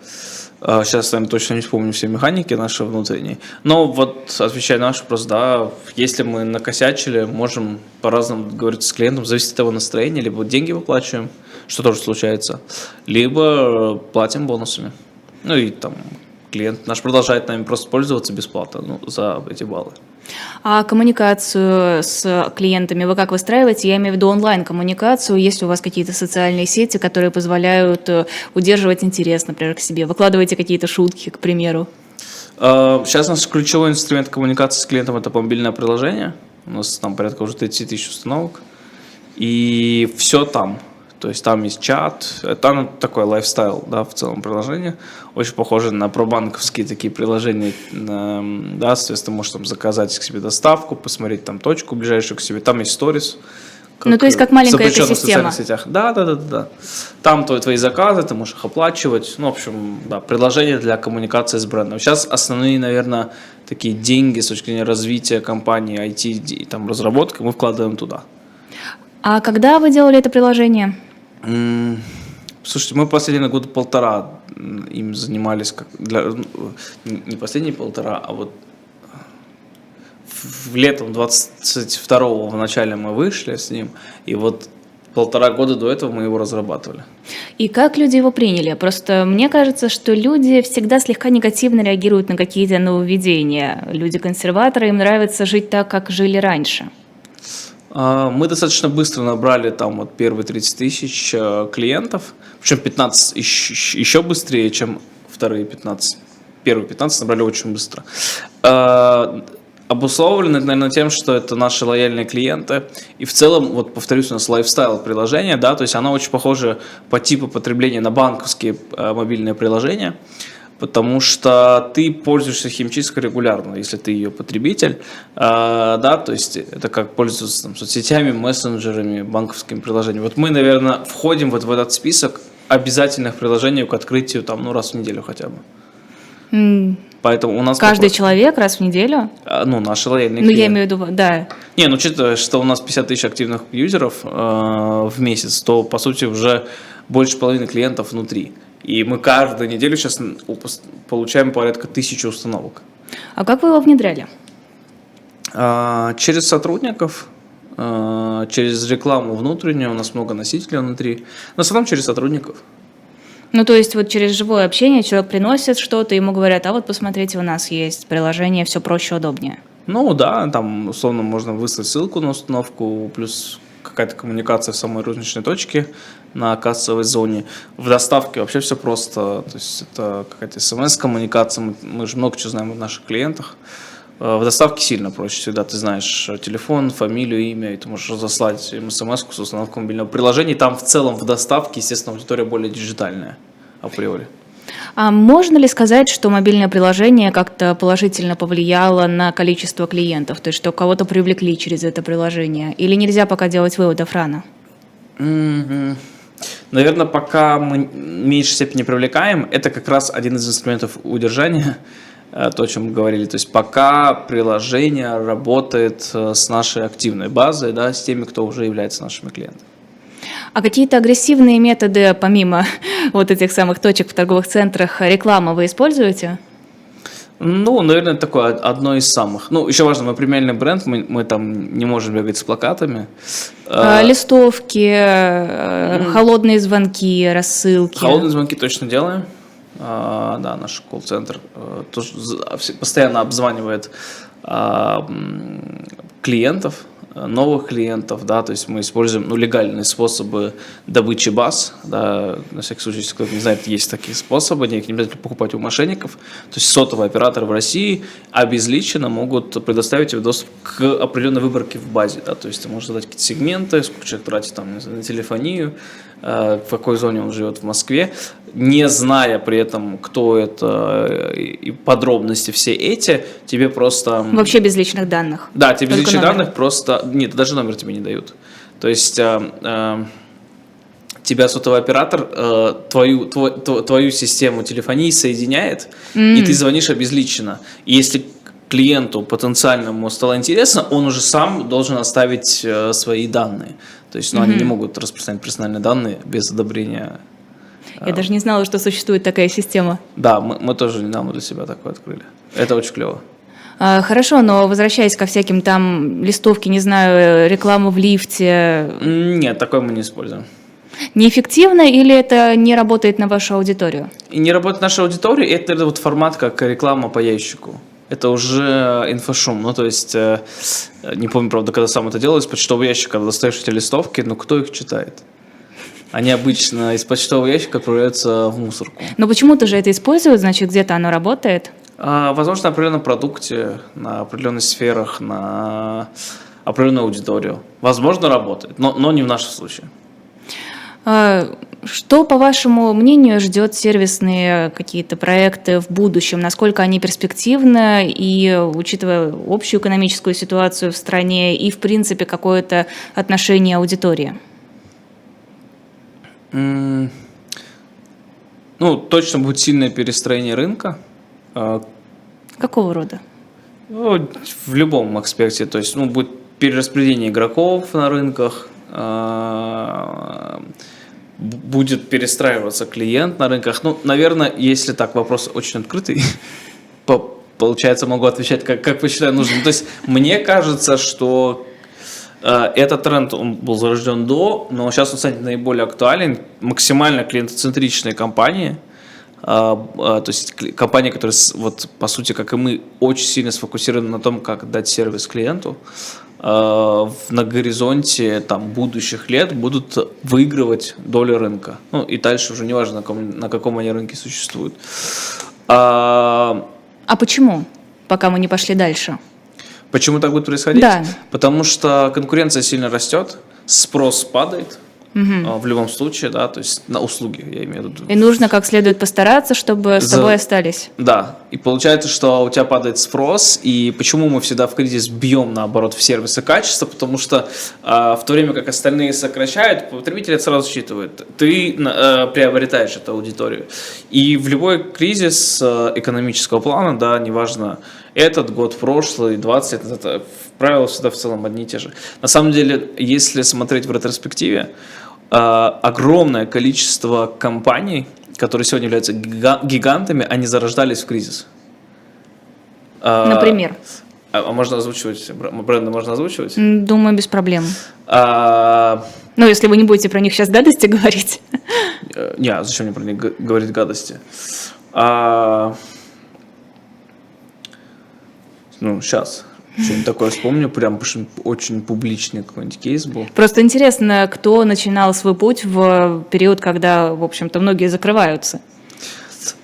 Сейчас с вами точно не вспомню все механики наши внутренние. Но вот отвечая на ваш вопрос, да, если мы накосячили, можем по-разному договориться с клиентом, зависит от его настроения, либо деньги выплачиваем, что тоже случается, либо платим бонусами. Ну и там клиент наш продолжает нами просто пользоваться бесплатно ну, за эти баллы. А коммуникацию с клиентами вы как выстраиваете? Я имею в виду онлайн-коммуникацию. Есть у вас какие-то социальные сети, которые позволяют э, удерживать интерес, например, к себе? Выкладываете какие-то шутки, к примеру? А, сейчас наш ключевой инструмент коммуникации с клиентом – это мобильное приложение. У нас там порядка уже 30 тысяч установок. И все там. То есть там есть чат, там такой лайфстайл, да, в целом приложение, очень похоже на пробанковские такие приложения, да, соответственно, можешь там заказать к себе доставку, посмотреть там точку ближайшую к себе, там есть сторис, ну, то есть как маленькая экосистема. В сетях. Да, да, да, да. Там твои, твои заказы, ты можешь их оплачивать. Ну, в общем, да, предложение для коммуникации с брендом. Сейчас основные, наверное, такие деньги с точки зрения развития компании, IT, там, разработки мы вкладываем туда. А когда вы делали это приложение? Слушайте, мы последние года полтора им занимались, как для, ну, не последние полтора, а вот в летом 22-го в начале мы вышли с ним, и вот Полтора года до этого мы его разрабатывали. И как люди его приняли? Просто мне кажется, что люди всегда слегка негативно реагируют на какие-то нововведения. Люди-консерваторы, им нравится жить так, как жили раньше. А, мы достаточно быстро набрали там вот первые 30 тысяч э, клиентов, причем 15 еще, еще быстрее, чем вторые 15. Первые 15 набрали очень быстро. А, обусловлено, наверное, тем, что это наши лояльные клиенты. И в целом, вот повторюсь, у нас лайфстайл приложение, да, то есть оно очень похоже по типу потребления на банковские э, мобильные приложения потому что ты пользуешься химчисткой регулярно, если ты ее потребитель, э, да, то есть это как пользоваться там, соцсетями, мессенджерами, банковскими приложениями. Вот мы, наверное, входим вот в этот список обязательных приложений к открытию там, ну, раз в неделю хотя бы. М, Поэтому у нас Каждый такой- человек раз в неделю? а, ну, наши лояльные Ну, я клиенты. имею в виду, да. Не, ну учитывая, что у нас 50 тысяч активных юзеров э, в месяц, то по сути уже больше половины клиентов внутри. И мы каждую неделю сейчас получаем порядка тысячи установок. А как вы его внедряли? А, через сотрудников, а, через рекламу внутреннюю, у нас много носителей внутри, но в основном через сотрудников. Ну, то есть вот через живое общение человек приносит что-то, ему говорят, а вот посмотрите, у нас есть приложение, все проще, удобнее. Ну да, там условно можно выслать ссылку на установку, плюс какая-то коммуникация в самой розничной точке на кассовой зоне. В доставке вообще все просто, то есть это какая-то смс-коммуникация, мы, мы же много чего знаем о наших клиентах. Э, В доставке сильно проще, всегда ты знаешь телефон, фамилию, имя, и ты можешь разослать им смс с установкой мобильного приложения. И там в целом в доставке, естественно, аудитория более диджитальная априори. А можно ли сказать, что мобильное приложение как-то положительно повлияло на количество клиентов? То есть, что кого-то привлекли через это приложение? Или нельзя пока делать выводов рано? Мгм. Наверное, пока мы в меньшей степени привлекаем, это как раз один из инструментов удержания, э, то, о чем мы говорили. То есть пока приложение работает э, с нашей активной базой, да, с теми, кто уже является нашими клиентами. А какие-то агрессивные методы, помимо вот этих самых точек в торговых центрах, рекламы вы используете? Ну, наверное, такое одно из самых. Ну, еще важно, мы премиальный бренд, мы, мы там не можем бегать с плакатами. А, Э, Листовки, э, холодные звонки, рассылки. Холодные звонки точно делаем. А, да, наш колл-центр э, постоянно обзванивает а, клиентов, новых клиентов, да, то есть мы используем ну, легальные способы добычи баз, да, на всякий случай, если кто-то не знает, есть такие способы, их не обязательно покупать у мошенников, то есть сотовые операторы в России обезличенно могут предоставить тебе доступ к определенной выборке в базе, да, то есть ты можешь задать какие-то сегменты, сколько человек тратит там на телефонию, э, в какой зоне он живет в Москве, не зная при этом, кто это э, и подробности все эти, тебе просто... Вообще без личных данных. да, тебе без Только личных номер. данных просто... Нет, даже номер тебе не дают. То есть э, э, тебя сотовый оператор э, твою, твой- тво- твою систему телефонии соединяет, и ты звонишь обезличенно. И если клиенту потенциальному стало интересно, он уже сам должен оставить э, свои данные. То есть ну, они не могут распространять персональные данные без одобрения. Я даже не знала, что существует такая система. Да, мы, мы тоже недавно для себя такое открыли. Это очень клево. А, Хорошо, но возвращаясь ко всяким там листовке, не знаю, рекламу в лифте, Нет, такое мы не используем. неэффективно или это не работает на вашу аудиторию? И не работает наша аудитория, это вот формат, как реклама по ящику. Это уже инфошум. Ну, то есть, э, не помню, правда, когда сам это делал, из почтового ящика когда достаешь эти листовки, ну, кто их читает? Они обычно из почтового ящика отправляются в мусорку. Но почему-то же это используют, значит, где-то оно работает. А, возможно, на определенном продукте, на определенных сферах, на определенную аудиторию. Возможно, работает, но, но не в нашем случае. А, Что, по вашему мнению, ждет сервисные какие-то проекты в будущем? Насколько они перспективны и, учитывая общую экономическую ситуацию в стране и, в принципе, какое-то отношение аудитории? М, Ну, точно будет сильное перестроение рынка. А, Какого рода? Ну, в любом аспекте, то есть, ну, будет перераспределение игроков на рынках, а, будет перестраиваться клиент на рынках. Ну, наверное, если так, вопрос очень открытый, по- получается, могу отвечать, как, как посчитаю нужным. То есть, мне кажется, что Э, Этот тренд он был зарожден до, но сейчас он станет наиболее актуален. Максимально клиентоцентричные компании, а, а, то есть компании, которые, вот, по сути, как и мы, очень сильно сфокусированы на том, как дать сервис клиенту, на горизонте там, будущих лет будут выигрывать доли рынка. Ну и дальше уже неважно, на каком, на каком они рынке существуют. А, А почему? Пока мы не пошли дальше. Почему так будет происходить? Да. Потому что конкуренция сильно растет, спрос падает а, в любом случае, да, то есть на услуги, я имею в виду. И нужно как следует постараться, чтобы с За- тобой остались. Да, и получается, что у тебя падает спрос, и почему мы всегда в кризис бьем, наоборот, в сервисы качества, потому что а, в то время как остальные сокращают, потребитель это сразу считывает. Ты э, приобретаешь эту аудиторию. И в любой кризис э, экономического плана, да, неважно, этот год, прошлый, 20 лет, назад, это, правила всегда в целом одни и те же. На самом деле, если смотреть в ретроспективе, э, огромное количество компаний, которые сегодня являются гига- гигантами, они зарождались в кризис. А, Например. А, а можно озвучивать, бр- бренды можно озвучивать? Думаю, без проблем. А, Ну, если вы не будете про них сейчас гадости говорить. э, не, а зачем мне про них говорить гадости? А, ну, сейчас. Что-нибудь такое вспомню, прям очень публичный какой-нибудь кейс был. Просто интересно, кто начинал свой путь в период, когда, в общем-то, многие закрываются.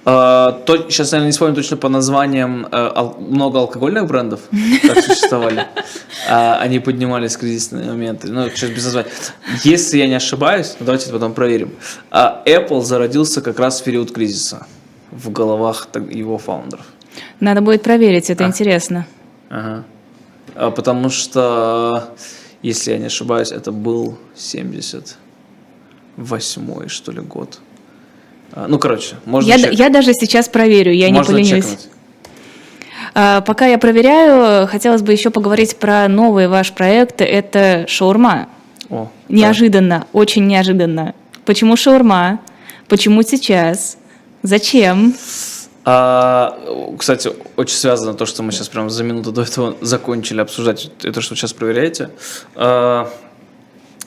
А, то, сейчас, наверное, не вспомню точно по названиям, э, ал- много алкогольных брендов так существовали. А, Они поднимались в кризисные моменты. Ну, сейчас без названия. Если я не ошибаюсь, ну, давайте это потом проверим. а, Apple зародился как раз в период кризиса в головах его фаундеров. Надо будет проверить, А. это интересно. Ага. А, Потому что, если я не ошибаюсь, это был 78-й, что ли, год. А, Ну, короче, можно Я, чек- я даже сейчас проверю, я не можно поленюсь. чекнуть. А, пока я проверяю, хотелось бы еще поговорить про новый ваш проект. Это шаурма. О, Неожиданно, очень неожиданно. Почему шаурма? Почему сейчас? Зачем? А, кстати, очень связано то, что мы сейчас прямо за минуту до этого закончили обсуждать это, что сейчас проверяете. А,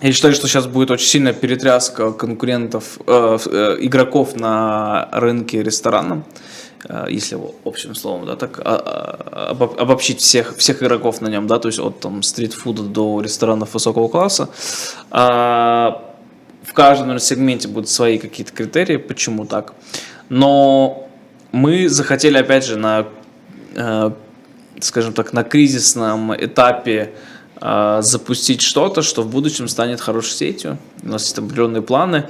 я считаю, что сейчас будет очень сильная перетряска конкурентов, э, э, игроков на рынке ресторанном, э, если его общим словом, да, так а, а, обо- обобщить всех, всех игроков на нем, да, то есть от там стритфуда до ресторанов высокого класса. А, в каждом сегменте будут свои какие-то критерии, почему так. Но мы захотели, опять же, на, э, скажем так, на кризисном этапе э, запустить что-то, что в будущем станет хорошей сетью. У нас есть определенные планы.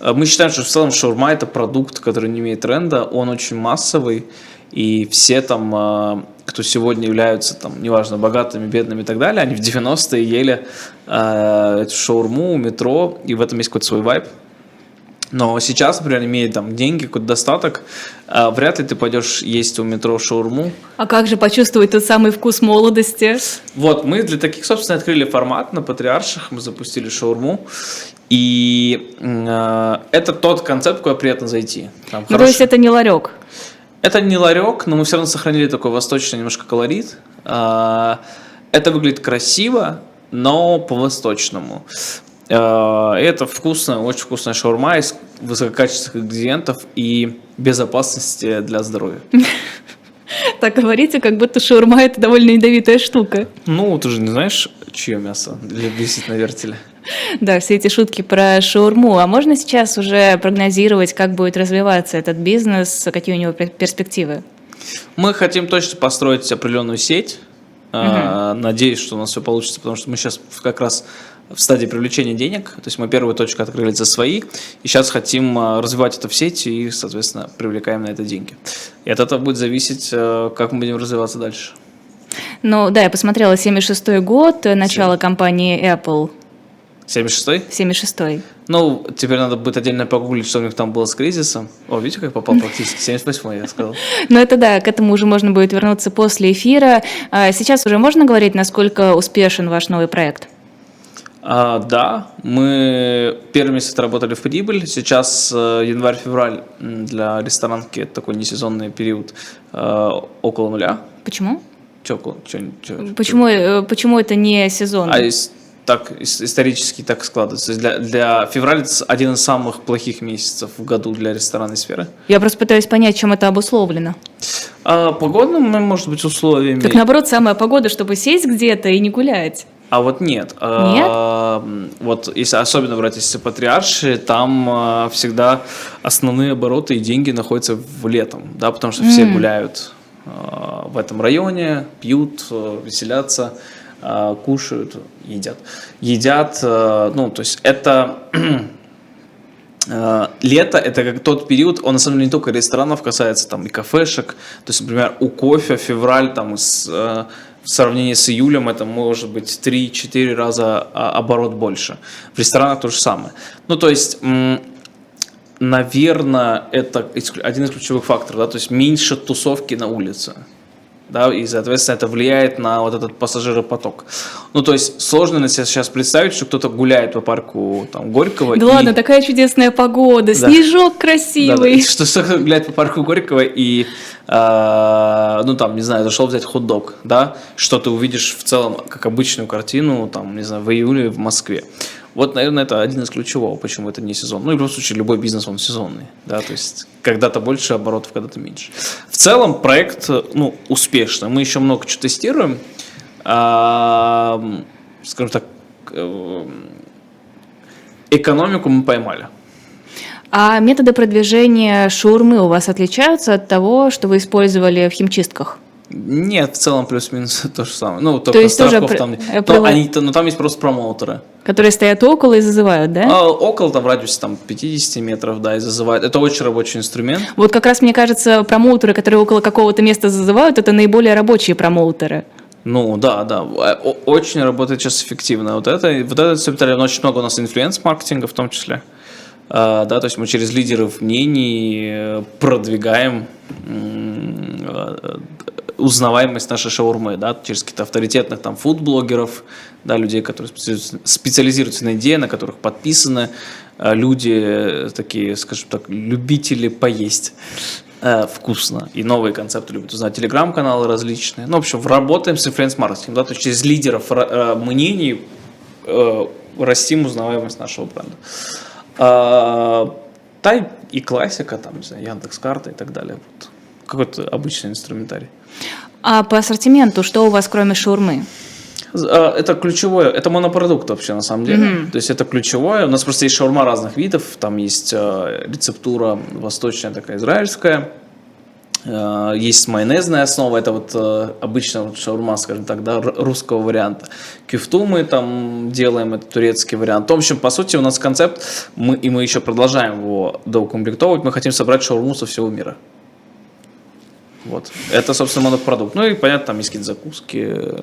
Э, Мы считаем, что в целом шаурма это продукт, который не имеет тренда, он очень массовый, и все там, э, кто сегодня являются, там, неважно, богатыми, бедными и так далее, они в 90-е ели э, шаурму метро, и в этом есть какой-то свой вайб. Но сейчас, например, имея там деньги, какой-то достаток, э, вряд ли ты пойдешь есть у метро шаурму. А как же почувствовать тот самый вкус молодости? Вот, мы для таких, собственно, открыли формат на Патриарших, мы запустили шаурму. И э, это тот концепт, куда приятно зайти. Там Ну, то хороший- есть это не ларек. Это не ларек, но мы все равно сохранили такой восточный немножко колорит. А, Это выглядит красиво, но по-восточному. А, Это вкусная, очень вкусная шаурма из высококачественных ингредиентов и безопасности для здоровья. Так говорите, как будто шаурма это довольно ядовитая штука. Ну, ты же не знаешь, чье мясо висит на вертеле. Да, все эти шутки про шаурму. А можно сейчас уже прогнозировать, как будет развиваться этот бизнес, какие у него пер- перспективы? Мы хотим точно построить определенную сеть. А, Надеюсь, что у нас все получится, потому что мы сейчас как раз в стадии привлечения денег. То есть мы первую точку открыли за свои, и сейчас хотим а, развивать это в сети и, соответственно, привлекаем на это деньги. И от этого будет зависеть, э, как мы будем развиваться дальше. Ну да, я посмотрела 76 год, э, начало компании Apple. 76-й? 76 Ну, теперь надо будет отдельно погуглить, что у них там было с кризисом. О, видите, как попал практически? 78-й, я сказал. Но это да, к этому уже можно будет вернуться после эфира. А Сейчас уже можно говорить, насколько успешен ваш новый проект? А, да, мы первый месяц отработали в прибыль. Сейчас э, январь-февраль для ресторанки это такой несезонный период э, около нуля. Почему? Чё, чё- чё- Почему, э, почему это не сезон? А есть, так ис- исторически так складывается. Для, для февраля это один из самых плохих месяцев в году для ресторанной сферы. Я просто пытаюсь понять, чем это обусловлено. А погодными, может быть, условиями. Так наоборот, самая погода, чтобы сесть где-то и не гулять. А вот нет. А, Вот если особенно брать если патриарши, там а, всегда основные обороты и деньги находятся в летом, да, потому что все гуляют а, в этом районе, пьют, веселятся, а, кушают, едят. Едят, а, ну, то есть это Лето – это как тот период, он на самом деле не только ресторанов касается, там и кафешек. То есть, например, у кофе февраль там с, в сравнении с июлем это может быть 3-4 раза а, оборот больше. В ресторанах то же самое. Ну, то есть, наверное, это один из ключевых факторов, да, то есть меньше тусовки на улице. Да, и, соответственно, это влияет на вот этот пассажиропоток. Ну, то есть, сложно на сейчас представить, что кто-то гуляет по парку там, Горького. Да и- ладно, такая чудесная погода, снежок красивый. да, что, что гулять по парку Горького и, э, ну там, не знаю, зашел взять хот-дог, да, что ты увидишь в целом как обычную картину, там, не знаю, в июле в Москве. Вот, наверное, это один из ключевых, почему это не сезон. Ну, и в любом случае, любой бизнес, он сезонный, да, то есть когда-то больше оборотов, когда-то меньше. В целом, проект, ну, успешный. Мы еще много чего тестируем. А, скажем так, э, экономику мы поймали. А методы продвижения шаурмы у вас отличаются от того, что вы использовали в химчистках? Нет, в целом плюс-минус то же самое. Ну, только есть тоже при- там... э, то привод- они, то- но там есть просто промоутеры. Которые стоят около и зазывают, да? А около там в радиусе там 50 метров, да, и зазывают. Это очень рабочий инструмент. Вот как раз, мне кажется, промоутеры, которые около какого-то места зазывают, это наиболее рабочие промоутеры. Ну, да, да. Очень работает сейчас эффективно. Вот это, вот это все очень много у нас инфлюенс-маркетинга в том числе. А, да, то есть мы через лидеров мнений э, продвигаем э, узнаваемость нашей шаурмы, да, через каких-то авторитетных там фуд-блогеров, да, людей, которые специализируются, на идее, на которых подписаны, э, люди э, такие, скажем так, любители поесть э, вкусно и новые концепты любят узнать, телеграм-каналы различные. Ну, в общем, работаем с инфлюенс-маркетингом, да, то есть через лидеров э, мнений э, растим узнаваемость нашего бренда. А, да, и- и классика, там, не знаю, Яндекс.Карта и так далее. Вот. Какой-то обычный инструментарий. А по ассортименту, что у вас кроме шаурмы? А, Это ключевое, это монопродукт вообще на самом деле. То есть это ключевое. У нас просто есть шаурма разных видов. Там есть э, рецептура восточная такая, израильская. Э, Есть майонезная основа, это вот обычная вот шаурма, скажем так, да, русского варианта. Кюфту мы там делаем, это турецкий вариант. В общем, по сути, у нас концепт, мы, и мы еще продолжаем его доукомплектовывать, мы хотим собрать шаурму со всего мира. Вот. Это, собственно, монопродукт. Ну и, понятно, там есть какие-то закуски, э,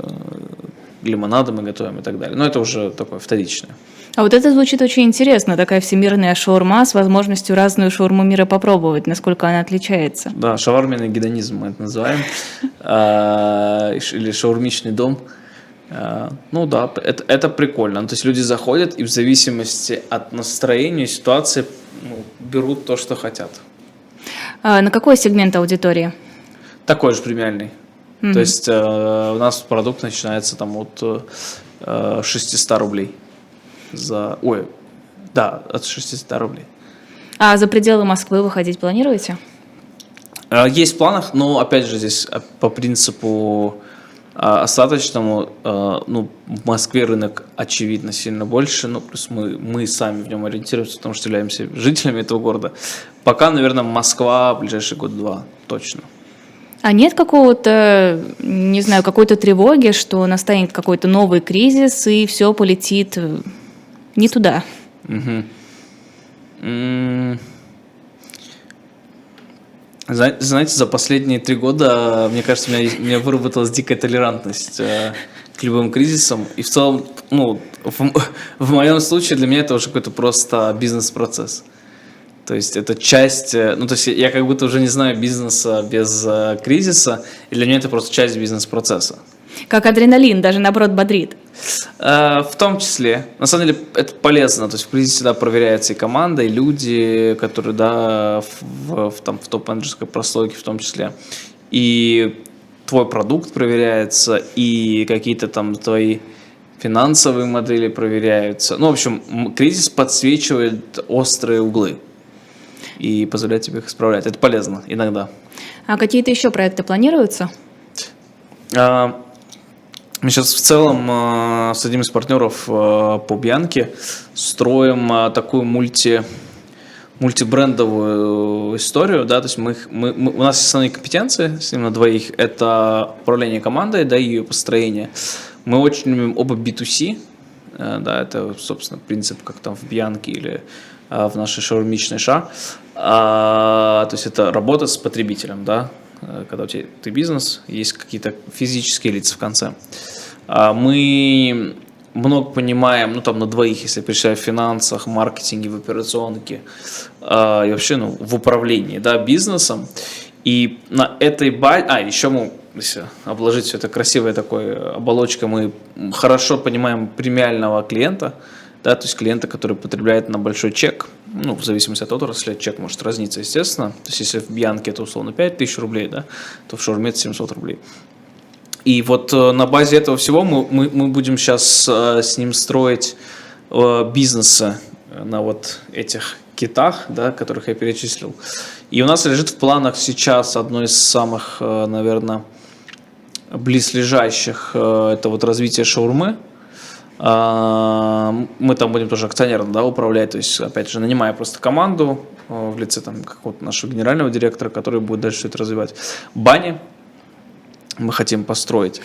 лимонады мы готовим и так далее. Но это уже такое вторичное. А вот это звучит очень интересно, такая всемирная шаурма с возможностью разную шаурму мира попробовать, насколько она отличается. Да, шаварменный гедонизм мы это называем. А, Или шаурмичный дом. А, Ну да, это, это прикольно. Ну, То есть люди заходят и в зависимости от настроения, ситуации ну, берут то, что хотят. А на какой сегмент аудитории? Такой же премиальный. То есть э, у нас продукт начинается там от э, 600 рублей. За... Ой, да, от 600 рублей. А за пределы Москвы выходить планируете? Э, Есть в планах, но опять же здесь э, по принципу э, остаточному, ну, в Москве рынок очевидно сильно больше, ну, плюс мы, мы сами в нем ориентируемся, потому что являемся жителями этого города. Пока, наверное, Москва ближайший год-два, точно. А нет какого-то, не знаю, какой-то тревоги, что настанет какой-то новый кризис и все полетит э, не туда? Мгм. М, зна- Знаете, за последние три года, мне кажется, у меня, у меня выработалась дикая толерантность э, к любым кризисам. И в целом, ну, в, в моем случае для меня это уже какой-то просто бизнес-процесс. То есть это часть, э, ну то есть я как будто уже не знаю бизнеса без э, кризиса, и для меня это просто часть бизнес-процесса. Как адреналин, даже наоборот бодрит. Э, В том числе. На самом деле это полезно. То есть в кризисе всегда проверяется и команда, и люди, которые, да, в, в, там, в топ-менеджерской прослойке в том числе. И твой продукт проверяется, и какие-то там твои финансовые модели проверяются. Ну, в общем, кризис подсвечивает острые углы и позволяет тебе их исправлять. Это полезно иногда. А какие-то еще проекты планируются? А, Мы сейчас в целом а, с одним из партнеров а, по Бьянке строим а, такую мульти мультибрендовую историю, да, то есть мы, мы, мы- у нас основные компетенции с ним на двоих это управление командой, да, и ее построение. Мы очень любим оба B2C, э, да, это, собственно, принцип, как там в Бьянке или в нашей шаурмичной ша, А, то есть это работа с потребителем, да, Э, когда у тебя ты бизнес, есть какие-то физические лица в конце. А Мы много понимаем, ну там на двоих, если представить в финансах, маркетинге, в операционке а, и вообще ну, в управлении да, бизнесом. И на этой базе, а еще мы, если обложить все это красивой такой оболочкой, мы хорошо понимаем премиального клиента, да, то есть клиента, который потребляет на большой чек, ну, в зависимости от отрасли, чек может разниться, естественно. То есть, если в Бьянке это условно 5000 рублей, да, то в Шаурме это 700 рублей. И вот э, на базе этого всего мы, мы, мы будем сейчас э, с ним строить э, бизнесы на вот этих китах, да, которых я перечислил. И у нас лежит в планах сейчас одно из самых, наверное, близлежащих, это вот развитие шаурмы. А, Мы там будем тоже акционерно да, управлять, то есть, опять же, нанимая просто команду э, в лице там какого-то нашего генерального директора, который будет дальше все это развивать. Бани мы хотим построить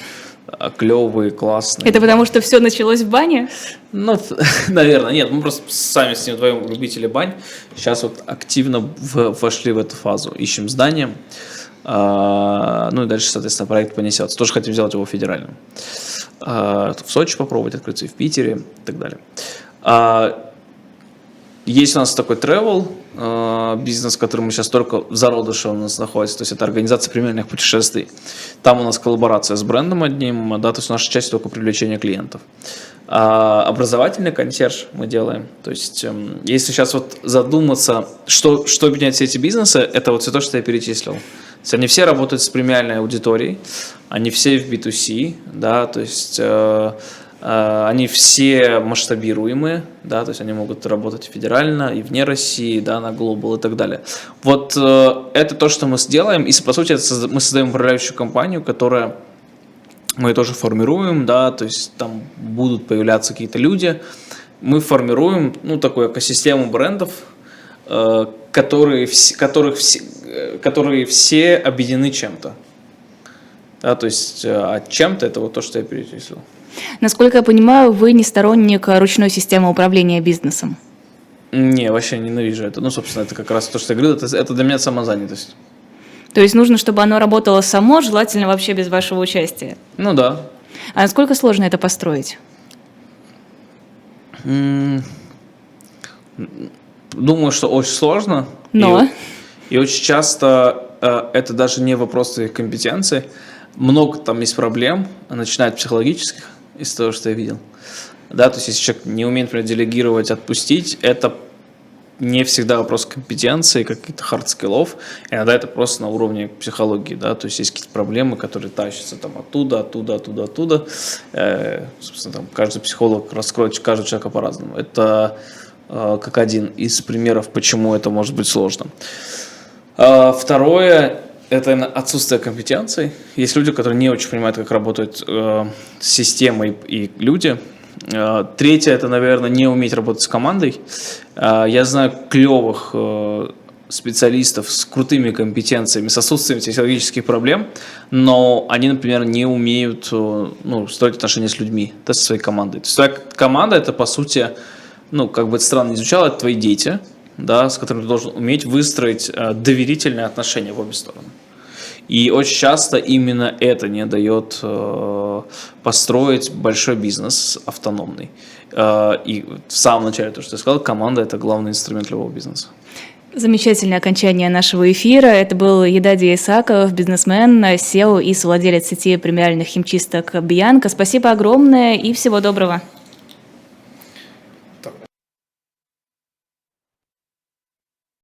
а, клевые, классные. Это потому, что все началось в бане? Ну, наверное, нет, мы просто сами с ним вдвоем любители бань. Сейчас вот активно в- вошли в эту фазу. Ищем здание. А, Ну и дальше, соответственно, проект понесется. Тоже хотим сделать его федеральным. А, В Сочи попробовать открыться и в Питере и так далее. А, Есть у нас такой travel бизнес, который мы сейчас только в зародыше у нас находится, то есть это организация премиальных путешествий. Там у нас коллаборация с брендом одним, да, то есть наша часть только привлечения клиентов. Образовательный консьерж мы делаем. То есть, эм, если сейчас вот задуматься, что, что объединяет все эти бизнесы, это вот все то, что я перечислил. Есть они все работают с премиальной аудиторией, они все в B2C, да, то есть э, э, они все масштабируемые, да, то есть они могут работать федерально и вне России, да, на глобал и так далее. Вот э, это то, что мы сделаем, и по сути это мы создаем управляющую компанию, которая мы тоже формируем, да, то есть там будут появляться какие-то люди. Мы формируем, ну, такую экосистему брендов, э, которые, которых все, э, которые все объединены чем-то. Да, то есть, э, а чем-то это вот то, что я перечислил. Насколько я понимаю, вы не сторонник ручной системы управления бизнесом. Не, вообще ненавижу это. Ну, собственно, это как раз то, что я говорил, это, это для меня самозанятость. То есть нужно, чтобы оно работало само, желательно вообще без вашего участия. Ну да. А насколько сложно это построить? М, Думаю, что очень сложно. Но? И, и очень часто э, это даже не вопрос твоих компетенций. Много там есть проблем, начиная от психологических, из того, что я видел. Да, то есть если человек не умеет, например, делегировать, отпустить, это не всегда вопрос компетенции, каких-то hard skill ов. Иногда это просто на уровне психологии, да, то есть есть какие-то проблемы, которые тащатся там оттуда, оттуда, оттуда, оттуда. Э, собственно, там каждый психолог раскроет каждого человека по-разному. Это как один из примеров, почему это может быть сложно. А, Второе – это отсутствие компетенций. Есть люди, которые не очень понимают, как работает э, система и, люди. Э, Третье – это, наверное, не уметь работать с командой. Э, Я знаю клевых э, специалистов с крутыми компетенциями, с отсутствием психологических проблем, но они, например, не умеют э, ну, строить отношения с людьми, да, со своей командой. То есть твоя команда – это, по сути, ну, как бы это странно не звучало, это твои дети, да, с которыми ты должен уметь выстроить э, доверительные отношения в обе стороны. И очень часто именно это не дает э, построить большой бизнес автономный. Э, и в самом начале, то, что я сказал, команда – это главный инструмент любого бизнеса. Замечательное окончание нашего эфира. Это был Едадий Исаков, бизнесмен, SEO и совладелец сети премиальных химчисток Бьянка. Спасибо огромное и всего доброго.